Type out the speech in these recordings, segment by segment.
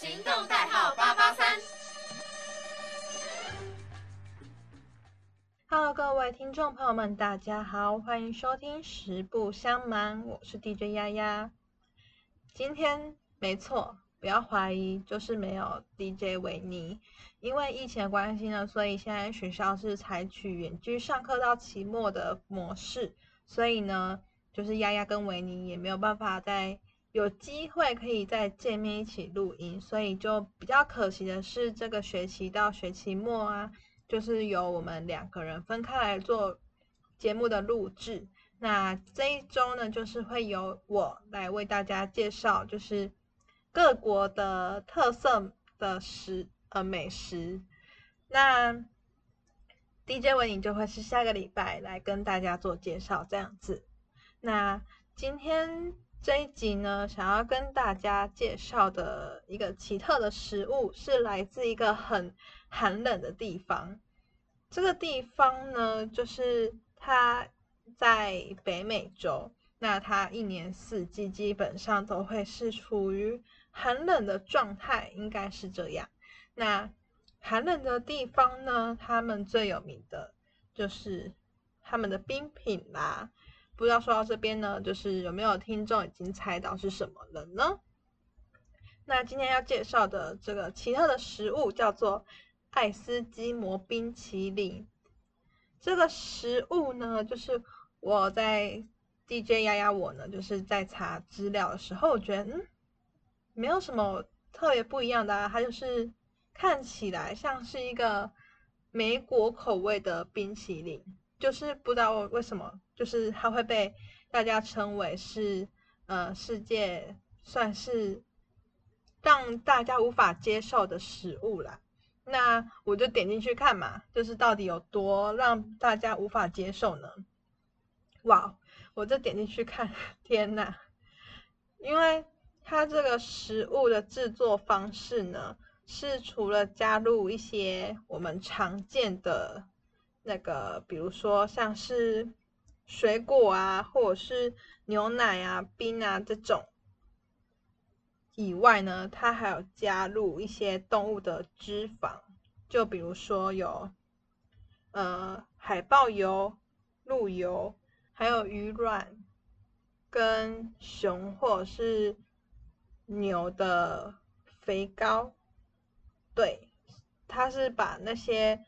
行动代号八八三。Hello，各位听众朋友们，大家好，欢迎收听《实不相瞒》，我是 DJ 丫丫。今天没错，不要怀疑，就是没有 DJ 维尼，因为疫情的关系呢，所以现在学校是采取远距上课到期末的模式，所以呢，就是丫丫跟维尼也没有办法在有机会可以再见面一起录音，所以就比较可惜的是，这个学期到学期末啊。就是由我们两个人分开来做节目的录制。那这一周呢，就是会由我来为大家介绍，就是各国的特色的食呃美食。那 DJ 维尼就会是下个礼拜来跟大家做介绍这样子。那今天这一集呢，想要跟大家介绍的一个奇特的食物，是来自一个很。寒冷的地方，这个地方呢，就是它在北美洲。那它一年四季基本上都会是处于寒冷的状态，应该是这样。那寒冷的地方呢，他们最有名的就是他们的冰品啦。不知道说到这边呢，就是有没有听众已经猜到是什么了呢？那今天要介绍的这个奇特的食物叫做。爱斯基摩冰淇淋这个食物呢，就是我在 DJ 丫丫我呢，就是在查资料的时候，我觉得嗯，没有什么特别不一样的啊。它就是看起来像是一个莓果口味的冰淇淋，就是不知道为什么，就是它会被大家称为是呃世界算是让大家无法接受的食物啦。那我就点进去看嘛，就是到底有多让大家无法接受呢？哇，我就点进去看，天呐！因为它这个食物的制作方式呢，是除了加入一些我们常见的那个，比如说像是水果啊，或者是牛奶啊、冰啊这种。以外呢，它还有加入一些动物的脂肪，就比如说有呃海豹油、鹿油，还有鱼卵跟熊或者是牛的肥膏。对，它是把那些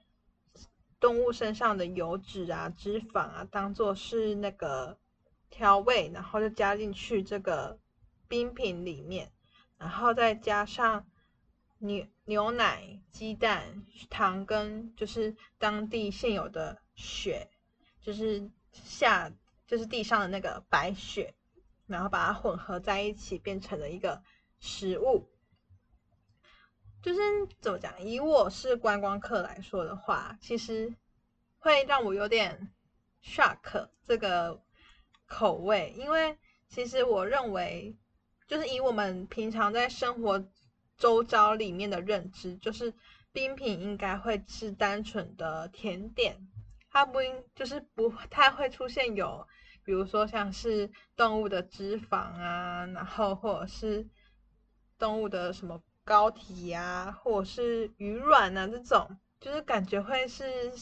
动物身上的油脂啊、脂肪啊，当做是那个调味，然后就加进去这个冰品里面。然后再加上牛牛奶、鸡蛋、糖跟就是当地现有的雪，就是下就是地上的那个白雪，然后把它混合在一起，变成了一个食物。就是怎么讲？以我是观光客来说的话，其实会让我有点 shock 这个口味，因为其实我认为。就是以我们平常在生活周遭里面的认知，就是冰品应该会是单纯的甜点，它不应就是不太会出现有，比如说像是动物的脂肪啊，然后或者是动物的什么膏体呀，或者是鱼卵啊这种，就是感觉会是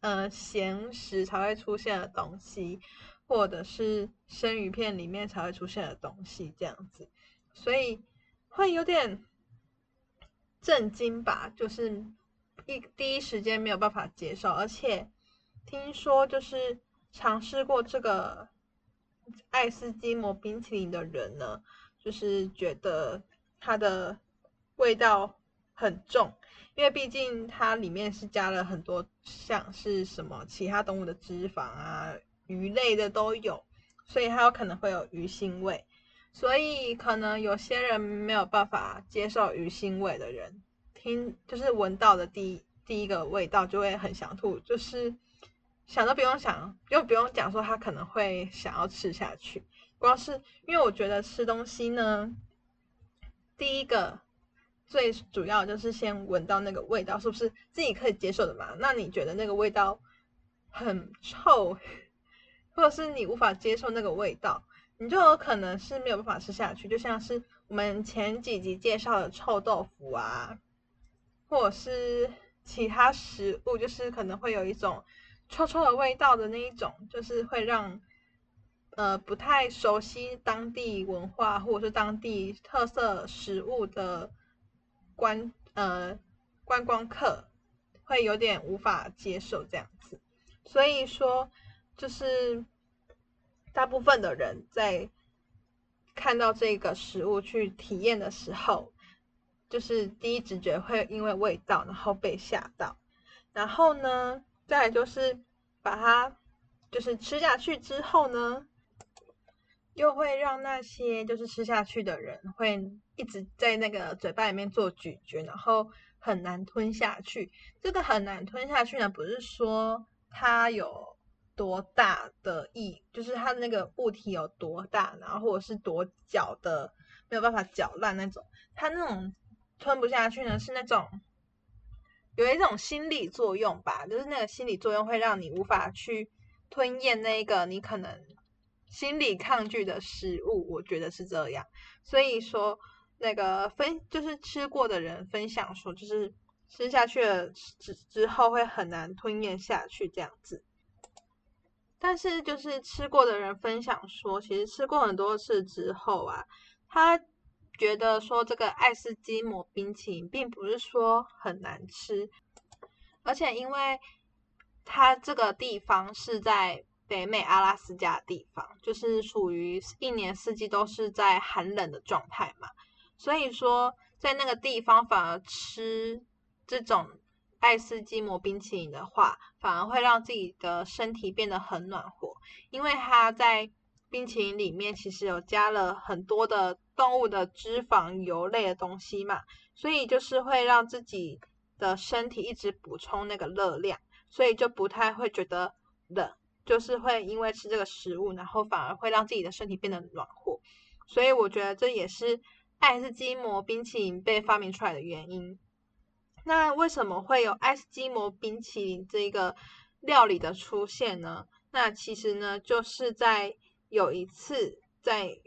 呃咸食才会出现的东西。或者是生鱼片里面才会出现的东西，这样子，所以会有点震惊吧，就是一第一时间没有办法接受，而且听说就是尝试过这个爱斯基摩冰淇淋的人呢，就是觉得它的味道很重，因为毕竟它里面是加了很多像是什么其他动物的脂肪啊。鱼类的都有，所以它有可能会有鱼腥味，所以可能有些人没有办法接受鱼腥味的人，听就是闻到的第一第一个味道就会很想吐，就是想都不用想，又不用讲说他可能会想要吃下去，光是因为我觉得吃东西呢，第一个最主要就是先闻到那个味道是不是自己可以接受的嘛？那你觉得那个味道很臭？或者是你无法接受那个味道，你就有可能是没有办法吃下去。就像是我们前几集介绍的臭豆腐啊，或者是其他食物，就是可能会有一种臭臭的味道的那一种，就是会让呃不太熟悉当地文化或者是当地特色食物的观呃观光客会有点无法接受这样子。所以说，就是大部分的人在。看到这个食物去体验的时候，就是第一直觉会因为味道，然后被吓到。然后呢，再就是把它就是吃下去之后呢，又会让那些就是吃下去的人会一直在那个嘴巴里面做咀嚼，然后很难吞下去。这个很难吞下去呢，不是说它有。多大的意，就是它的那个物体有多大，然后或者是多搅的没有办法搅烂那种，它那种吞不下去呢，是那种有一种心理作用吧，就是那个心理作用会让你无法去吞咽那个你可能心理抗拒的食物，我觉得是这样。所以说那个分就是吃过的人分享说，就是吃下去了之之后会很难吞咽下去这样子。但是，就是吃过的人分享说，其实吃过很多次之后啊，他觉得说这个爱斯基摩冰淇淋并不是说很难吃，而且因为它这个地方是在北美阿拉斯加的地方，就是属于一年四季都是在寒冷的状态嘛，所以说在那个地方反而吃这种。爱斯基摩冰淇淋的话，反而会让自己的身体变得很暖和，因为它在冰淇淋里面其实有加了很多的动物的脂肪、油类的东西嘛，所以就是会让自己的身体一直补充那个热量，所以就不太会觉得冷，就是会因为吃这个食物，然后反而会让自己的身体变得暖和，所以我觉得这也是爱斯基摩冰淇淋被发明出来的原因。那为什么会有爱斯基摩冰淇淋这个料理的出现呢？那其实呢，就是在有一次在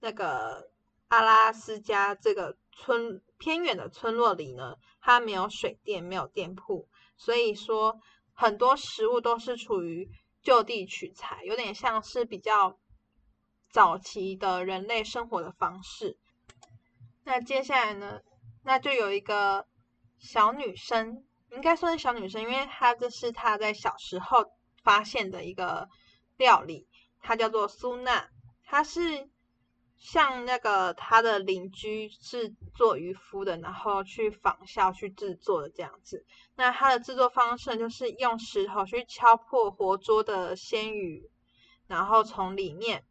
那个阿拉斯加这个村偏远的村落里呢，它没有水电，没有店铺，所以说很多食物都是处于就地取材，有点像是比较早期的人类生活的方式。那接下来呢？那就有一个小女生，应该算是小女生，因为她这是她在小时候发现的一个料理，她叫做苏娜，她是像那个他的邻居是做渔夫的，然后去仿效去制作的这样子。那他的制作方式就是用石头去敲破活捉的鲜鱼，然后从里面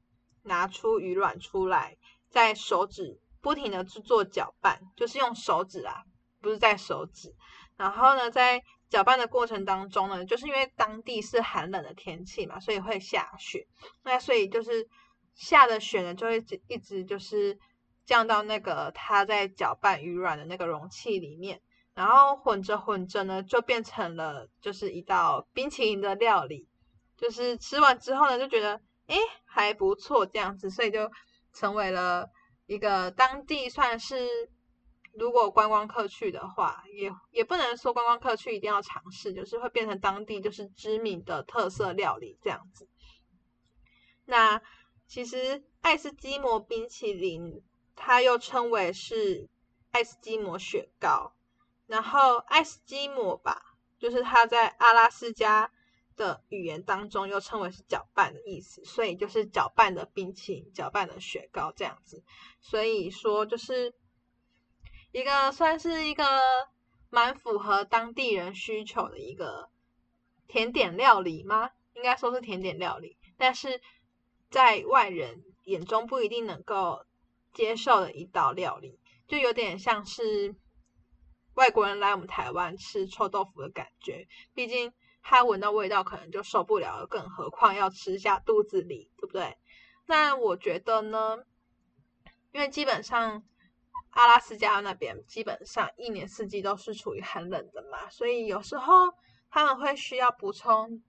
拿出鱼卵出来，在手指。不停的去做搅拌，就是用手指啊，不是在手指。然后呢，在搅拌的过程当中呢，就是因为当地是寒冷的天气嘛，所以会下雪。那所以就是下的雪呢，就会一直就是降到那个它在搅拌鱼软的那个容器里面，然后混着混着呢，就变成了就是一道冰淇淋的料理。就是吃完之后呢，就觉得诶还不错这样子，所以就成为了。一个当地算是，如果观光客去的话，也也不能说观光客去一定要尝试，就是会变成当地就是知名的特色料理这样子。那其实爱斯基摩冰淇淋，它又称为是爱斯基摩雪糕，然后爱斯基摩吧，就是它在阿拉斯加。的语言当中又称为是搅拌的意思，所以就是搅拌的冰淇淋、搅拌的雪糕这样子。所以说就是一个算是一个蛮符合当地人需求的一个甜点料理吗？应该说是甜点料理，但是在外人眼中不一定能够接受的一道料理，就有点像是外国人来我们台湾吃臭豆腐的感觉，毕竟。他闻到味道可能就受不了，更何况要吃下肚子里，对不对？那我觉得呢，因为基本上阿拉斯加那边基本上一年四季都是处于寒冷的嘛，所以有时候他们会需要补充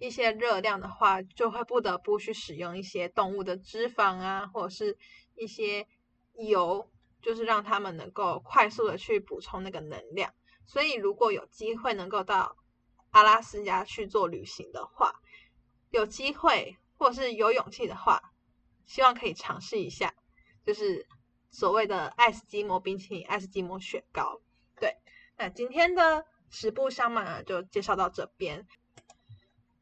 一些热量的话，就会不得不去使用一些动物的脂肪啊，或者是。一些油，就是让他们能够快速的去补充那个能量。所以如果有机会能够到阿拉斯加去做旅行的话，有机会或是有勇气的话，希望可以尝试一下，就是所谓的爱斯基摩冰淇淋、爱斯基摩雪糕。对，那今天的十步香满就介绍到这边。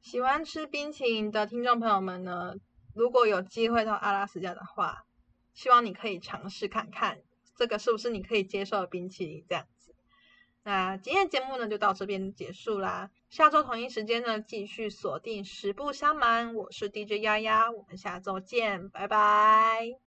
喜欢吃冰淇淋的听众朋友们呢，如果有机会到阿拉斯加的话，希望你可以尝试看看，这个是不是你可以接受的冰淇淋这样子。那今天的节目呢就到这边结束啦，下周同一时间呢继续锁定十不相瞒，我是 DJ 丫丫，我们下周见，拜拜。